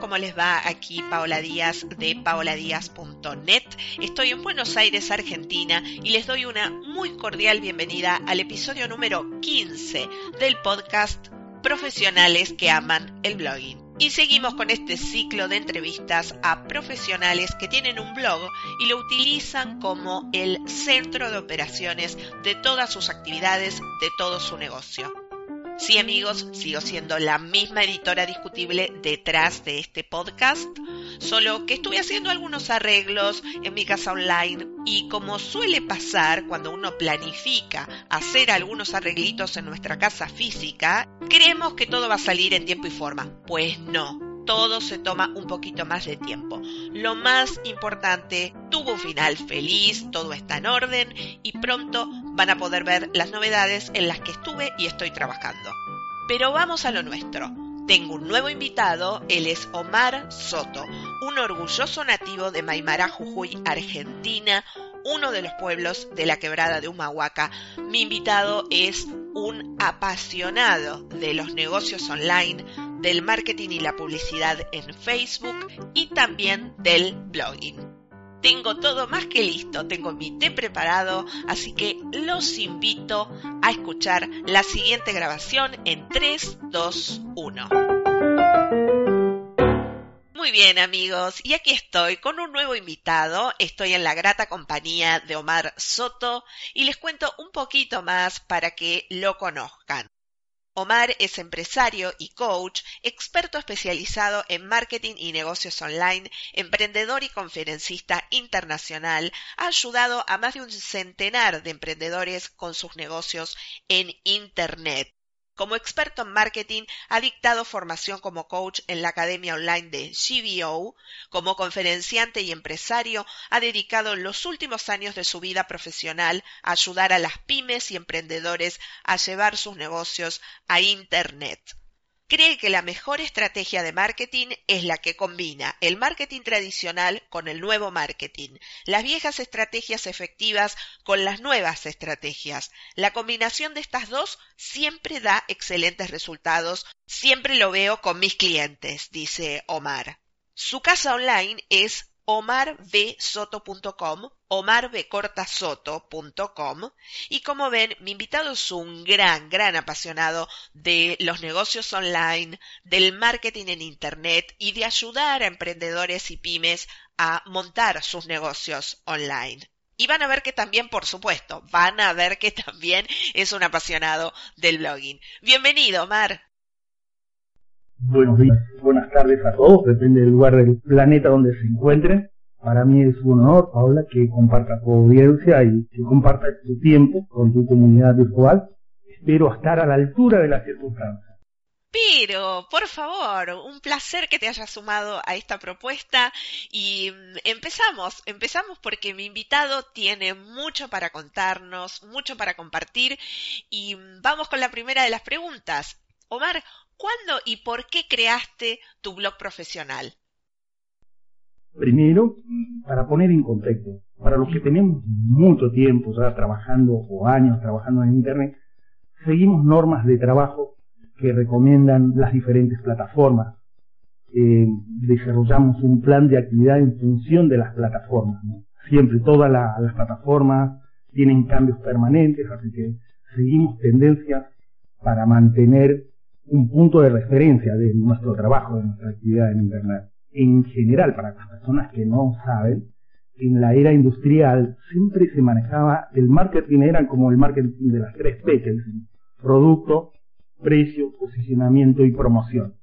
¿Cómo les va? Aquí Paola Díaz de paoladíaz.net. Estoy en Buenos Aires, Argentina, y les doy una muy cordial bienvenida al episodio número 15 del podcast Profesionales que aman el blogging. Y seguimos con este ciclo de entrevistas a profesionales que tienen un blog y lo utilizan como el centro de operaciones de todas sus actividades, de todo su negocio. Sí amigos, sigo siendo la misma editora discutible detrás de este podcast, solo que estuve haciendo algunos arreglos en mi casa online y como suele pasar cuando uno planifica hacer algunos arreglitos en nuestra casa física, creemos que todo va a salir en tiempo y forma. Pues no, todo se toma un poquito más de tiempo. Lo más importante, tuvo un final feliz, todo está en orden y pronto van a poder ver las novedades en las que estuve y estoy trabajando. Pero vamos a lo nuestro. Tengo un nuevo invitado, él es Omar Soto, un orgulloso nativo de Maimara, Jujuy, Argentina, uno de los pueblos de la quebrada de Humahuaca. Mi invitado es un apasionado de los negocios online, del marketing y la publicidad en Facebook y también del blogging. Tengo todo más que listo, tengo mi té preparado, así que los invito a escuchar la siguiente grabación en 3, 2, 1. Muy bien amigos, y aquí estoy con un nuevo invitado, estoy en la grata compañía de Omar Soto y les cuento un poquito más para que lo conozcan. Omar es empresario y coach, experto especializado en marketing y negocios online, emprendedor y conferencista internacional. Ha ayudado a más de un centenar de emprendedores con sus negocios en Internet. Como experto en marketing, ha dictado formación como coach en la Academia Online de GBO. Como conferenciante y empresario, ha dedicado los últimos años de su vida profesional a ayudar a las pymes y emprendedores a llevar sus negocios a Internet cree que la mejor estrategia de marketing es la que combina el marketing tradicional con el nuevo marketing, las viejas estrategias efectivas con las nuevas estrategias. La combinación de estas dos siempre da excelentes resultados, siempre lo veo con mis clientes, dice Omar. Su casa online es omarbsoto.com, omarbcortasoto.com y como ven, mi invitado es un gran, gran apasionado de los negocios online, del marketing en Internet y de ayudar a emprendedores y pymes a montar sus negocios online. Y van a ver que también, por supuesto, van a ver que también es un apasionado del blogging. Bienvenido, Omar. Buenos días, buenas tardes a todos, depende del lugar del planeta donde se encuentren. Para mí es un honor, Paula, que comparta tu audiencia y que comparta tu tiempo con tu comunidad virtual. Espero estar a la altura de las circunstancias. Pero, por favor, un placer que te hayas sumado a esta propuesta y mm, empezamos, empezamos porque mi invitado tiene mucho para contarnos, mucho para compartir y mm, vamos con la primera de las preguntas. Omar, ¿cuándo y por qué creaste tu blog profesional? Primero, para poner en contexto, para los que tenemos mucho tiempo ya trabajando o años trabajando en Internet, seguimos normas de trabajo que recomiendan las diferentes plataformas. Eh, desarrollamos un plan de actividad en función de las plataformas. Siempre todas las plataformas tienen cambios permanentes, así que seguimos tendencias para mantener un punto de referencia de nuestro trabajo, de nuestra actividad en Internet. En general, para las personas que no saben, en la era industrial siempre se manejaba, el marketing era como el marketing de las tres P, producto, precio, posicionamiento y promoción.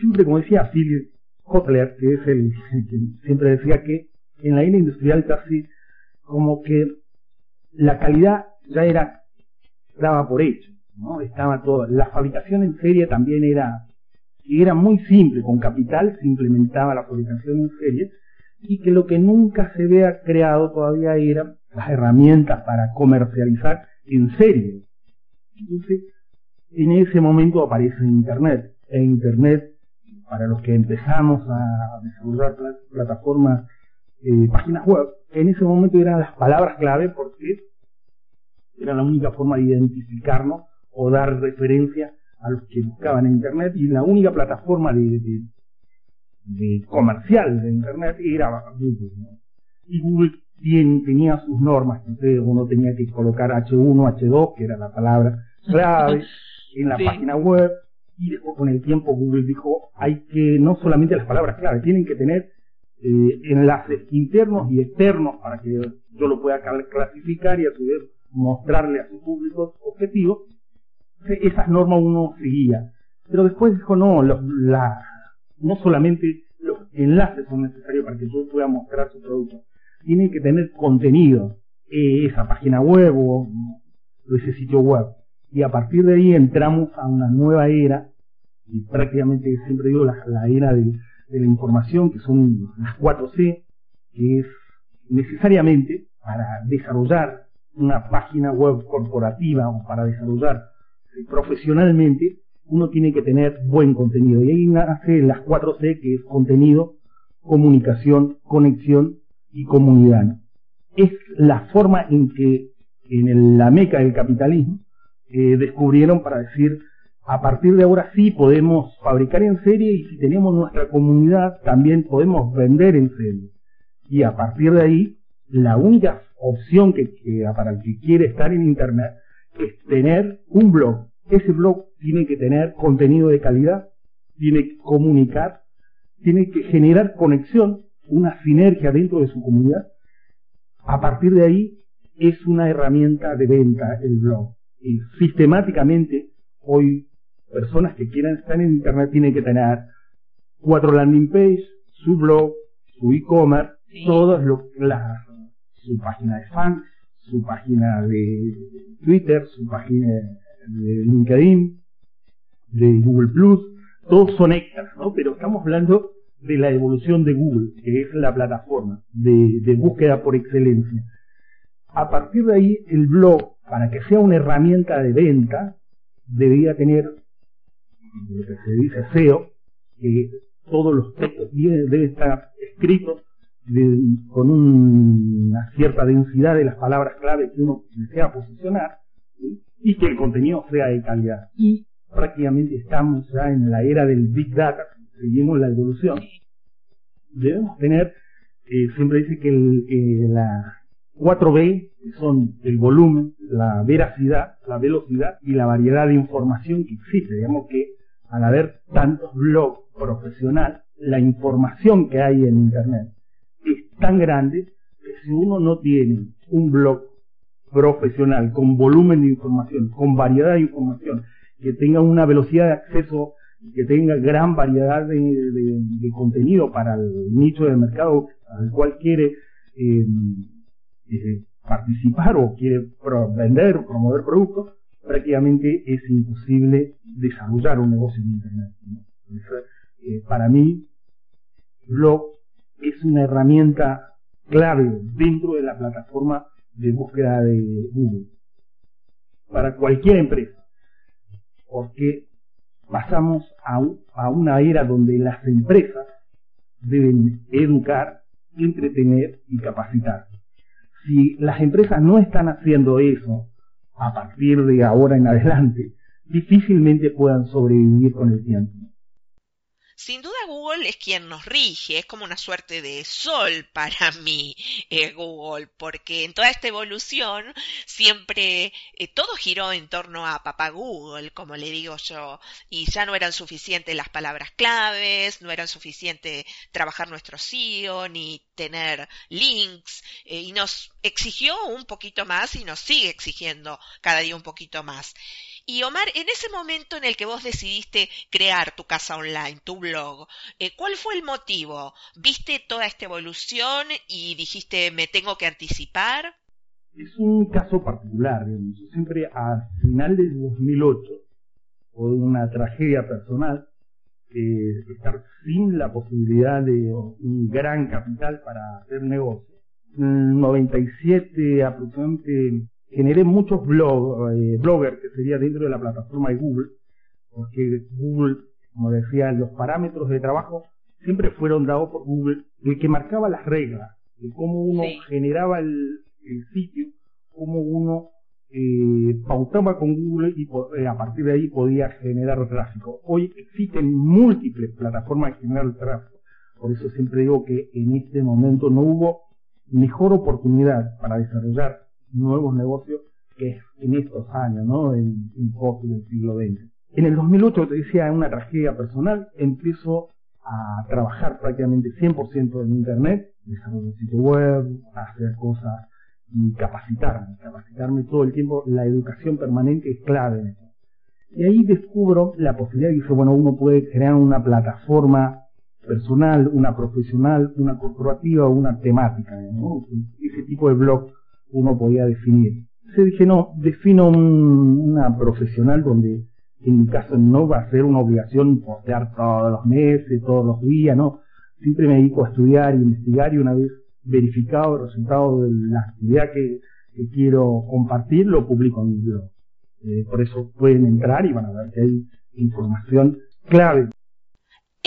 Siempre, como decía Philip Kotler, que es el, que siempre decía que en la era industrial casi como que la calidad ya era daba por hecho, ¿no? Estaba todo. La fabricación en serie también era era muy simple, con capital se implementaba la fabricación en serie y que lo que nunca se había creado todavía eran las herramientas para comercializar en serie. Entonces, en ese momento aparece Internet. E Internet, para los que empezamos a desarrollar plataformas, eh, páginas web, en ese momento eran las palabras clave porque era la única forma de identificarnos o dar referencia a los que buscaban en Internet y la única plataforma de, de, comercial de Internet era Google. Y Google tenía sus normas, entonces uno tenía que colocar H1, H2, que era la palabra clave, en la página web, y después con el tiempo Google dijo, hay que, no solamente las palabras clave, tienen que tener eh, enlaces internos y externos para que yo lo pueda clasificar y a su vez mostrarle a su público objetivo. Esas normas uno seguía. Pero después dijo, no, la, no solamente los enlaces son necesarios para que yo pueda mostrar su producto, tiene que tener contenido, eh, esa página web o, ese sitio web. Y a partir de ahí entramos a una nueva era, y prácticamente siempre digo la, era de, la información, que son las 4C, que es necesariamente para desarrollar una página web corporativa o para desarrollar profesionalmente, uno tiene que tener buen contenido. Y ahí nace las 4C, que es contenido, comunicación, conexión y comunidad. Es la forma en que en la meca del capitalismo eh, descubrieron para decir, a partir de ahora sí podemos fabricar en serie y si tenemos nuestra comunidad también podemos vender en serie. Y a partir de ahí, la única opción que queda para el que quiere estar en Internet es tener un blog. Ese blog tiene que tener contenido de calidad, tiene que comunicar, tiene que generar conexión una sinergia dentro de su comunidad. A partir de ahí es una herramienta de venta el blog. Y sistemáticamente hoy personas que quieran estar en Internet tienen que tener cuatro landing page, su blog, su e-commerce, todas su página de fans, su página de Twitter, su página de LinkedIn, de Google Plus, todos son extras, ¿no? Pero estamos hablando de la evolución de Google, que es la plataforma de, búsqueda por excelencia. A partir de ahí, el blog, para que sea una herramienta de venta, debería tener lo que se dice SEO, que todos los textos deben estar escritos con una cierta densidad de las palabras clave que uno desea posicionar y que el contenido sea de calidad. Y prácticamente estamos ya en la era del Big Data, seguimos la evolución, debemos tener, eh, siempre dice que eh, la 4B son el volumen, la veracidad, la velocidad y la variedad de información que existe. Digamos que al haber tantos blogs profesionales, la información que hay en Internet tan grande que si uno no tiene un blog profesional con volumen de información, con variedad de información, que tenga una velocidad de acceso que tenga gran variedad de, contenido para el nicho de mercado al cual quiere eh, eh, participar o quiere vender o promover productos, prácticamente es imposible desarrollar un negocio en Internet. Eh, para mí, blog es una herramienta clave dentro de la plataforma de búsqueda de Google para cualquier empresa, porque pasamos a, una era donde las empresas deben educar, entretener y capacitar. Si las empresas no están haciendo eso a partir de ahora en adelante, difícilmente puedan sobrevivir con el tiempo. Sin duda Google es quien nos rige, es como una suerte de sol para mí eh, Google, porque en toda esta evolución siempre eh, todo giró en torno a papá Google, como le digo yo, y ya no eran suficientes las palabras claves, no eran suficiente trabajar nuestro SEO, ni tener links, eh, y nos exigió un poquito más y nos sigue exigiendo cada día un poquito más. Y Omar, en ese momento en el que vos decidiste crear tu casa online, tu blog, eh, ¿cuál fue el motivo? ¿Viste toda esta evolución y dijiste me tengo que anticipar? Es un caso particular, digamos. siempre a final del 2008, por una tragedia personal, eh, estar sin la posibilidad de un gran capital para hacer negocio. En 97 aproximadamente generé muchos blog, eh, bloggers que sería dentro de la plataforma de Google, porque Google, como decía, los parámetros de trabajo siempre fueron dados por Google, el que marcaba las reglas, de cómo uno generaba el, sitio, cómo uno eh, pautaba con Google y eh, a partir de ahí podía generar tráfico. Hoy existen múltiples plataformas de generar tráfico. Por eso siempre digo que en este momento no hubo mejor oportunidad para desarrollar nuevos negocios que en estos años, ¿no? En, en del siglo XX. En el 2008, te decía, en una tragedia personal, empiezo a trabajar prácticamente 100% en Internet, desarrollo sitio web, hacer cosas y capacitarme, capacitarme todo el tiempo. La educación permanente es clave en esto. Y ahí descubro la posibilidad, dice, bueno, uno puede crear una plataforma personal, una profesional, una corporativa, una temática, ese tipo de blog uno podía definir. Se dije, no, defino una profesional donde en mi caso no va a ser una obligación postear todos los meses, todos los días, no. Siempre me dedico a estudiar y investigar y una vez verificado el resultado de la actividad que, quiero compartir, lo publico en mi blog. Eh, por eso pueden entrar y van a ver que hay información clave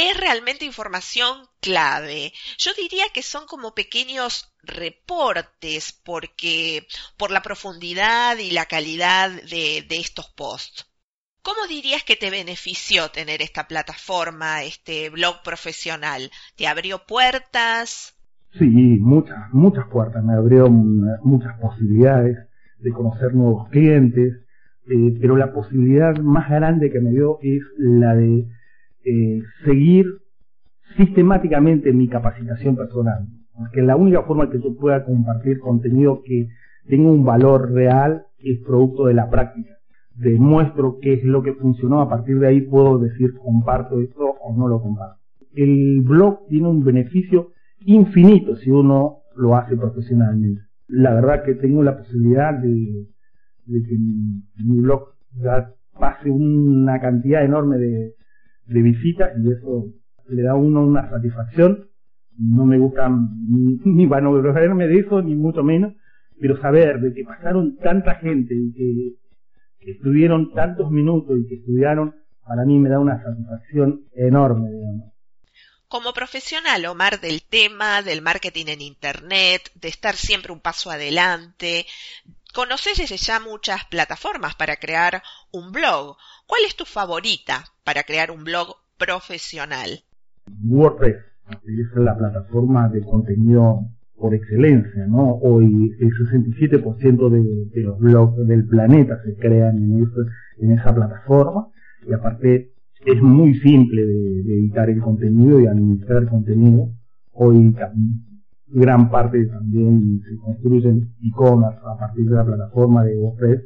es realmente información clave. Yo diría que son como pequeños reportes porque por la profundidad y la calidad de, estos posts. ¿Cómo dirías que te benefició tener esta plataforma, este blog profesional? ¿Te abrió puertas? Sí, muchas, muchas puertas. Me abrió muchas posibilidades de conocer nuevos clientes, eh, pero la posibilidad más grande que me dio es la de eh, seguir sistemáticamente mi capacitación personal. Porque la única forma que yo pueda compartir contenido que tenga un valor real es producto de la práctica. Demuestro qué es lo que funcionó, a partir de ahí puedo decir comparto esto o no lo comparto. El blog tiene un beneficio infinito si uno lo hace profesionalmente. La verdad que tengo la posibilidad de, de que mi blog ya pase una cantidad enorme de, de visita y eso le da a uno una satisfacción. No me gusta ni, ni verme de eso, ni mucho menos, pero saber de que pasaron tanta gente y que, estuvieron tantos minutos y que estudiaron, para mí me da una satisfacción enorme, Como profesional, Omar, del tema del marketing en Internet, de estar siempre un paso adelante, conoces desde ya muchas plataformas para crear un blog. ¿Cuál es tu favorita para crear un blog profesional? WordPress es la plataforma de contenido por excelencia, ¿no? Hoy el 67% de, de, los blogs del planeta se crean en, esa plataforma y aparte es muy simple de, de, editar el contenido y administrar el contenido. Hoy gran parte también se construyen e-commerce a partir de la plataforma de WordPress.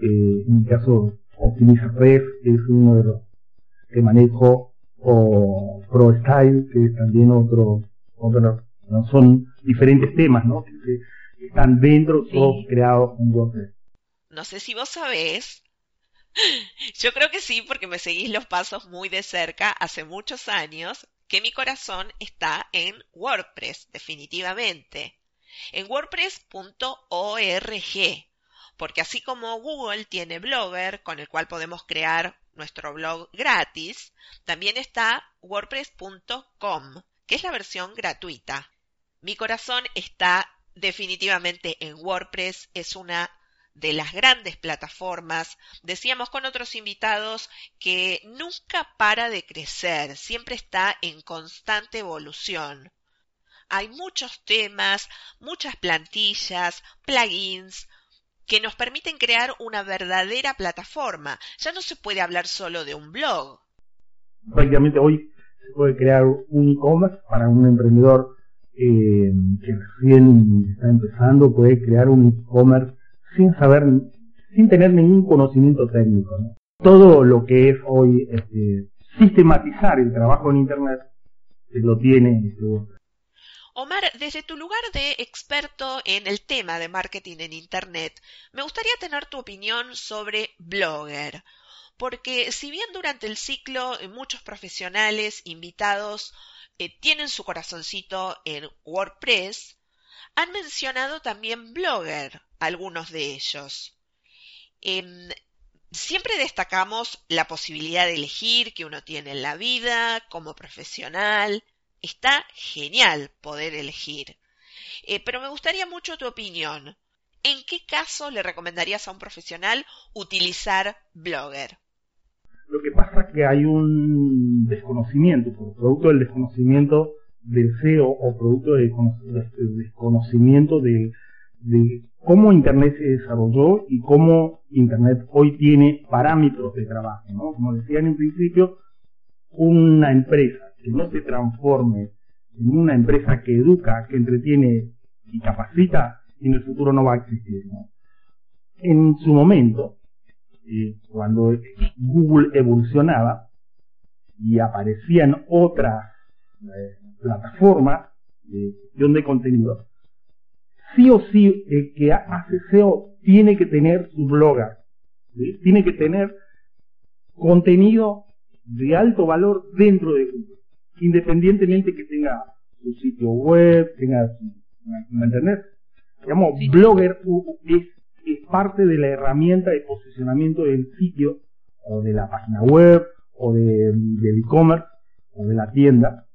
Eh, en mi caso, OptimizaRef es uno de los que manejo, o ProStyle, que es también otro, otro ¿no? son diferentes temas, ¿no? Que, están dentro, todos creados en WordPress. No sé si vos sabés, yo creo que sí, porque me seguís los pasos muy de cerca hace muchos años, que mi corazón está en WordPress, definitivamente. En wordpress.org, porque así como Google tiene Blogger, con el cual podemos crear nuestro blog gratis, también está wordpress.com, que es la versión gratuita. Mi corazón está definitivamente en WordPress, es una de las grandes plataformas, decíamos con otros invitados que nunca para de crecer, siempre está en constante evolución. Hay muchos temas, muchas plantillas, plugins, que nos permiten crear una verdadera plataforma. Ya no se puede hablar solo de un blog. Prácticamente hoy se puede crear un e-commerce para un emprendedor eh, que recién está empezando, puede crear un e-commerce sin saber sin tener ningún conocimiento técnico. Todo lo que es hoy este, sistematizar el trabajo en Internet lo tiene Omar, desde tu lugar de experto en el tema de marketing en Internet, me gustaría tener tu opinión sobre Blogger, porque si bien durante el ciclo eh, muchos profesionales invitados eh, tienen su corazoncito en WordPress, han mencionado también Blogger, algunos de ellos. Em, siempre destacamos la posibilidad de elegir que uno tiene en la vida como profesional, Está genial poder elegir. Eh, pero me gustaría mucho tu opinión. ¿En qué caso le recomendarías a un profesional utilizar Blogger? Lo que pasa es que hay un desconocimiento, por producto del desconocimiento del SEO o producto del desconocimiento de, de cómo Internet se desarrolló y cómo Internet hoy tiene parámetros de trabajo. ¿no? Como decía en un principio, una empresa que no se transforme en una empresa que educa, que entretiene y capacita, en el futuro no va a existir. En su momento, eh, cuando Google evolucionaba y aparecían otras eh, plataformas de gestión de contenido, sí o sí el que hace SEO tiene que tener su blogger, tiene que tener contenido de alto valor dentro de Google independientemente que tenga su sitio web, tenga su, internet. Digamos, Blogger es, es parte de la herramienta de posicionamiento del sitio o de la página web o de, del e-commerce o de la tienda.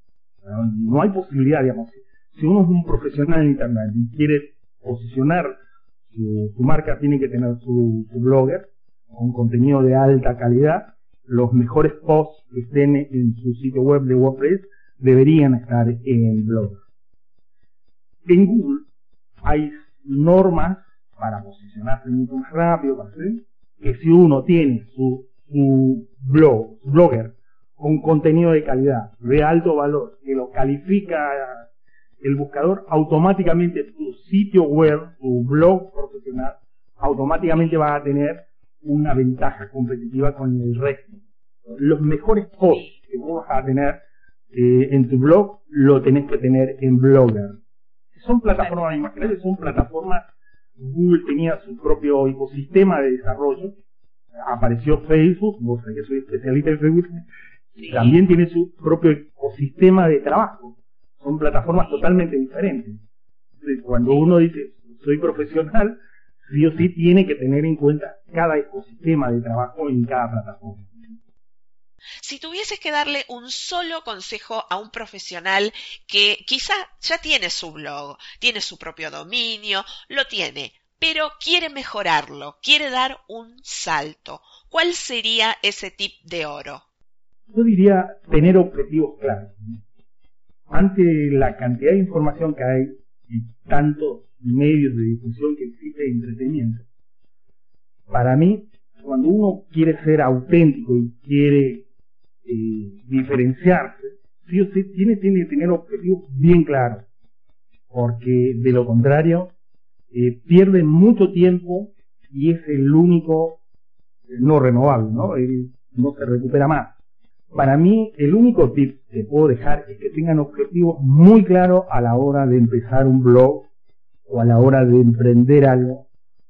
No hay posibilidad, digamos, si uno es un profesional en internet y quiere posicionar su, marca, tiene que tener su, blogger con contenido de alta calidad los mejores posts que estén en su sitio web de WordPress deberían estar en Blogger. En Google hay normas para posicionarse mucho más rápido, que si uno tiene su, blog, su blogger, con contenido de calidad, de alto valor, que lo califica el buscador, automáticamente tu sitio web, tu blog profesional, automáticamente va a tener una ventaja competitiva con el resto. Los mejores posts que vos vas a tener eh, en tu blog, lo tenés que tener en Blogger. Son plataformas, imagínate, son plataformas, Google tenía su propio ecosistema de desarrollo, apareció Facebook, vos sabés que soy especialista en Facebook, también tiene su propio ecosistema de trabajo. Son plataformas totalmente diferentes. cuando uno dice, soy profesional, sí o sí tiene que tener en cuenta cada ecosistema de trabajo en cada plataforma. Si tuvieses que darle un solo consejo a un profesional que quizá ya tiene su blog, tiene su propio dominio, lo tiene, pero quiere mejorarlo, quiere dar un salto, ¿cuál sería ese tip de oro? Yo diría tener objetivos claros. Ante la cantidad de información que hay y tantos medios de difusión que existe de entretenimiento, para mí, cuando uno quiere ser auténtico y quiere eh, diferenciarse, sí tiene, que tener objetivos bien claros, porque de lo contrario eh, pierde mucho tiempo y es el único no renovable, ¿no? no se recupera más. Para mí, el único tip que puedo dejar es que tengan objetivos muy claros a la hora de empezar un blog o a la hora de emprender algo,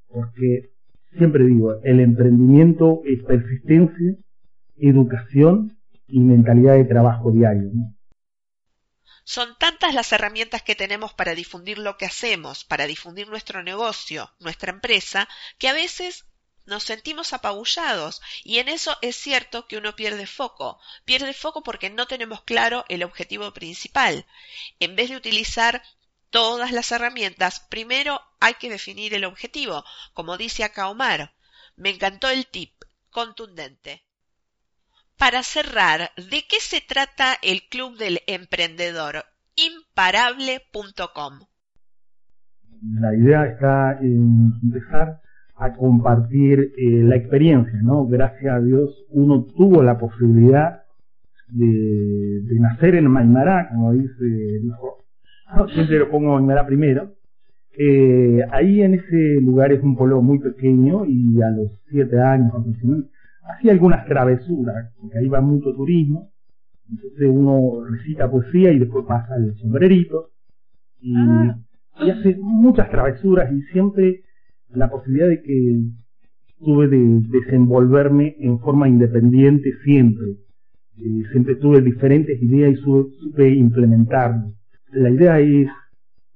porque siempre digo, el emprendimiento es persistencia, educación y mentalidad de trabajo diario. Son tantas las herramientas que tenemos para difundir lo que hacemos, para difundir nuestro negocio, nuestra empresa, que a veces nos sentimos apabullados y en eso es cierto que uno pierde foco. Pierde foco porque no tenemos claro el objetivo principal. En vez de utilizar todas las herramientas, primero hay que definir el objetivo, como dice acá Omar. Me encantó el tip, contundente. Para cerrar, ¿de qué se trata el Club del Emprendedor? Imparable.com. La idea está en empezar a compartir eh, la experiencia, ¿no? Gracias a Dios uno tuvo la posibilidad de, nacer en Maimará, como dice, dijo, siempre lo pongo Maimará primero, Eh, ahí en ese lugar es un pueblo muy pequeño y a los siete años hacía algunas travesuras, porque ahí va mucho turismo. Entonces uno recita poesía y después pasa el sombrerito y, ah. y hace muchas travesuras y siempre la posibilidad de que tuve de desenvolverme en forma independiente siempre. Eh, siempre tuve diferentes ideas y supe, implementarlo. La idea es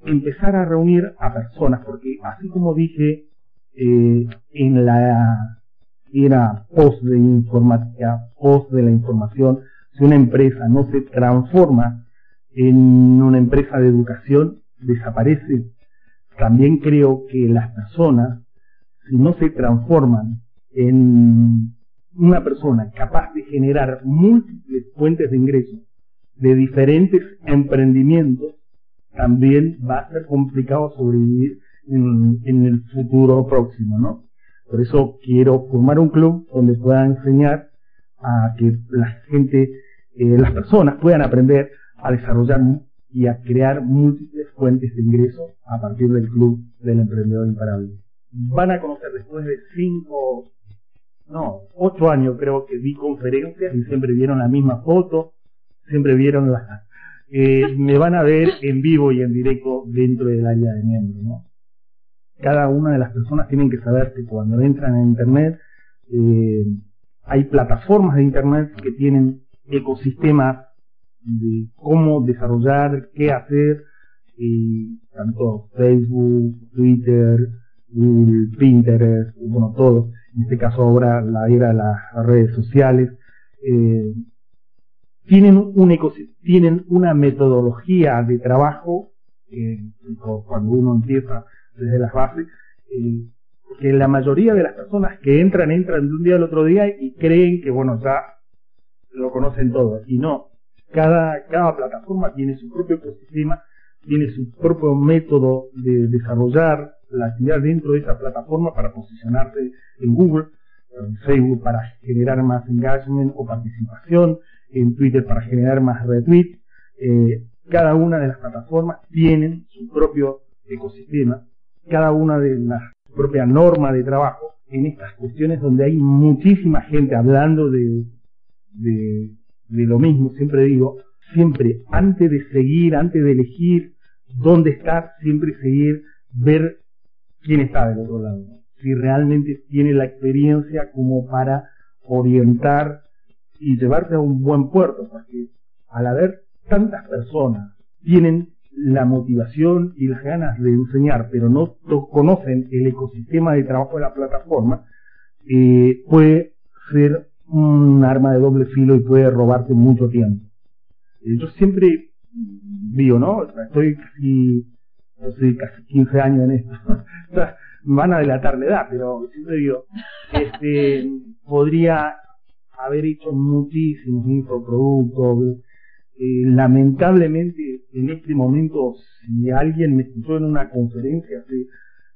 empezar a reunir a personas, porque así como dije eh, en la era post de informática, post de la información, si una empresa no se transforma en una empresa de educación, desaparece. También creo que las personas si no se transforman en una persona capaz de generar múltiples fuentes de ingresos de diferentes emprendimientos, también va a ser complicado sobrevivir en, el futuro próximo, ¿no? Por eso quiero formar un club donde pueda enseñar a que la gente, eh, las personas puedan aprender a desarrollar y a crear múltiples fuentes de ingresos a partir del club del emprendedor imparable van a conocer después de cinco, no, ocho años creo que vi conferencias y siempre vieron la misma foto, siempre vieron la, eh, me van a ver en vivo y en directo dentro del área de miembros, ¿no? Cada una de las personas tienen que saber que cuando entran en internet, eh, hay plataformas de internet que tienen ecosistemas de cómo desarrollar, qué hacer, y tanto Facebook, Twitter, Pinterest, bueno, todo. En este caso ahora la era las redes sociales. Eh, tienen un tienen una metodología de trabajo eh, cuando uno empieza desde las bases eh, que la mayoría de las personas que entran entran de un día al otro día y creen que bueno ya lo conocen todo y no cada cada plataforma tiene su propio ecosistema tiene su propio método de desarrollar la actividad dentro de esa plataforma para posicionarse en Google, en Facebook para generar más engagement o participación, en Twitter para generar más retweets. Eh, cada una de las plataformas tienen su propio ecosistema, cada una de las propia norma de trabajo en estas cuestiones donde hay muchísima gente hablando de, de, de lo mismo, siempre digo, siempre antes de seguir, antes de elegir dónde estar, siempre seguir, ver quién está del otro lado, si realmente tiene la experiencia como para orientar y llevarte a un buen puerto, porque al haber tantas personas tienen la motivación y las ganas de enseñar, pero no conocen el ecosistema de trabajo de la plataforma, eh, puede ser un arma de doble filo y puede robarte mucho tiempo. Eh, yo siempre digo, ¿no? Estoy casi sé, casi 15 años en esto. van a delatar la edad, pero siempre digo, este, podría haber hecho muchísimos infoproductos. Eh, lamentablemente, en este momento, si alguien me escuchó en una conferencia hace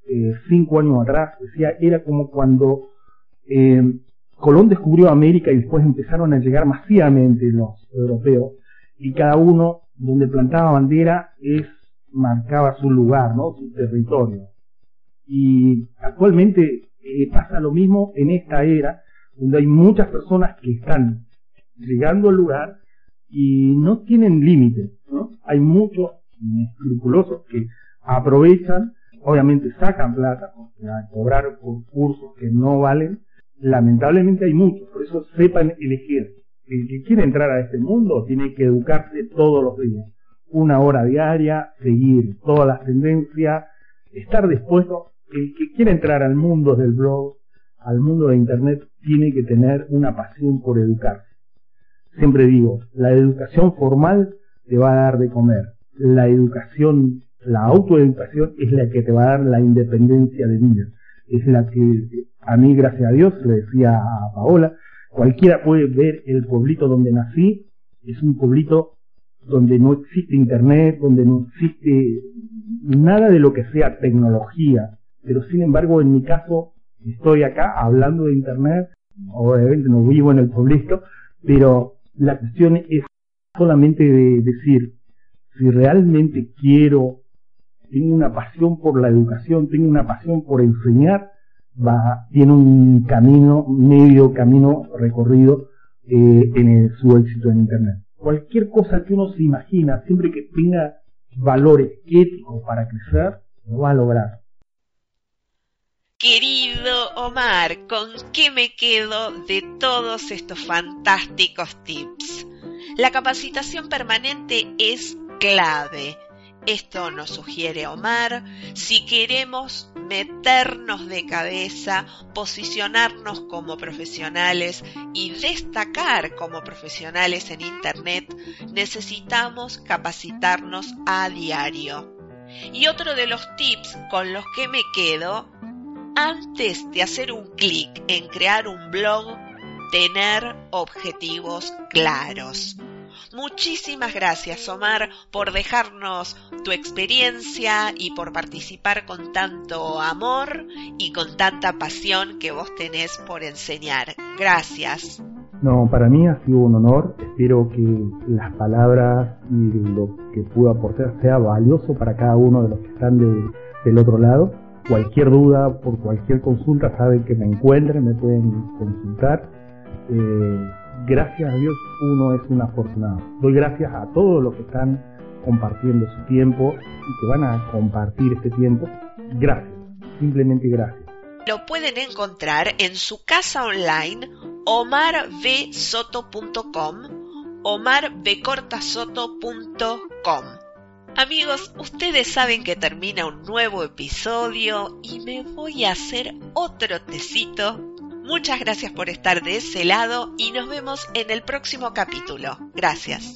eh, cinco años atrás, decía, era como cuando eh, Colón descubrió América y después empezaron a llegar masivamente los europeos, y cada uno donde plantaba bandera es marcaba su lugar, ¿no? Su territorio. Y actualmente eh, pasa lo mismo en esta era, donde hay muchas personas que están llegando al lugar y no tienen límites, ¿no? Hay muchos escrupulosos que aprovechan, obviamente sacan plata, a cobrar por cursos que no valen, lamentablemente hay muchos, por eso sepan elegir. El que quiere entrar a este mundo tiene que educarse todos los días una hora diaria, seguir todas las tendencias, estar dispuesto. El que quiere entrar al mundo del blog, al mundo de Internet, tiene que tener una pasión por educarse. Siempre digo, la educación formal te va a dar de comer. La educación, la autoeducación es la que te va a dar la independencia de vida. Es la que a mí, gracias a Dios, le decía a Paola, cualquiera puede ver el pueblito donde nací, es un pueblito donde no existe internet, donde no existe nada de lo que sea tecnología. Pero sin embargo, en mi caso, estoy acá hablando de internet, obviamente no vivo en el pueblito, pero la cuestión es solamente de decir, si realmente quiero tiene una pasión por la educación, tiene una pasión por enseñar, va, tiene un camino, medio camino recorrido eh, en su éxito en Internet. Cualquier cosa que uno se imagina, siempre que tenga valores éticos para crecer, lo va a lograr. Querido Omar, ¿con qué me quedo de todos estos fantásticos tips? La capacitación permanente es clave. Esto nos sugiere Omar si queremos meternos de cabeza, posicionarnos como profesionales y destacar como profesionales en Internet, necesitamos capacitarnos a diario. Y otro de los tips con los que me quedo, antes de hacer un clic en crear un blog, tener objetivos claros. Muchísimas gracias, Omar, por dejarnos tu experiencia y por participar con tanto amor y con tanta pasión que vos tenés por enseñar. Gracias. No, para mí ha sido un honor. Espero que las palabras y lo que puedo aportar sea valioso para cada uno de los que están del otro lado. Cualquier duda, por cualquier consulta, saben que me encuentren, me pueden consultar. Eh, gracias a Dios uno es un afortunado. Doy gracias a todos los que están compartiendo su tiempo y que van a compartir este tiempo. Gracias, simplemente gracias. Lo pueden encontrar en su casa online omarvsoto.com omarbcortasoto.com Amigos, ustedes saben que termina un nuevo episodio y me voy a hacer otro tecito Muchas gracias por estar de ese lado y nos vemos en el próximo capítulo. Gracias.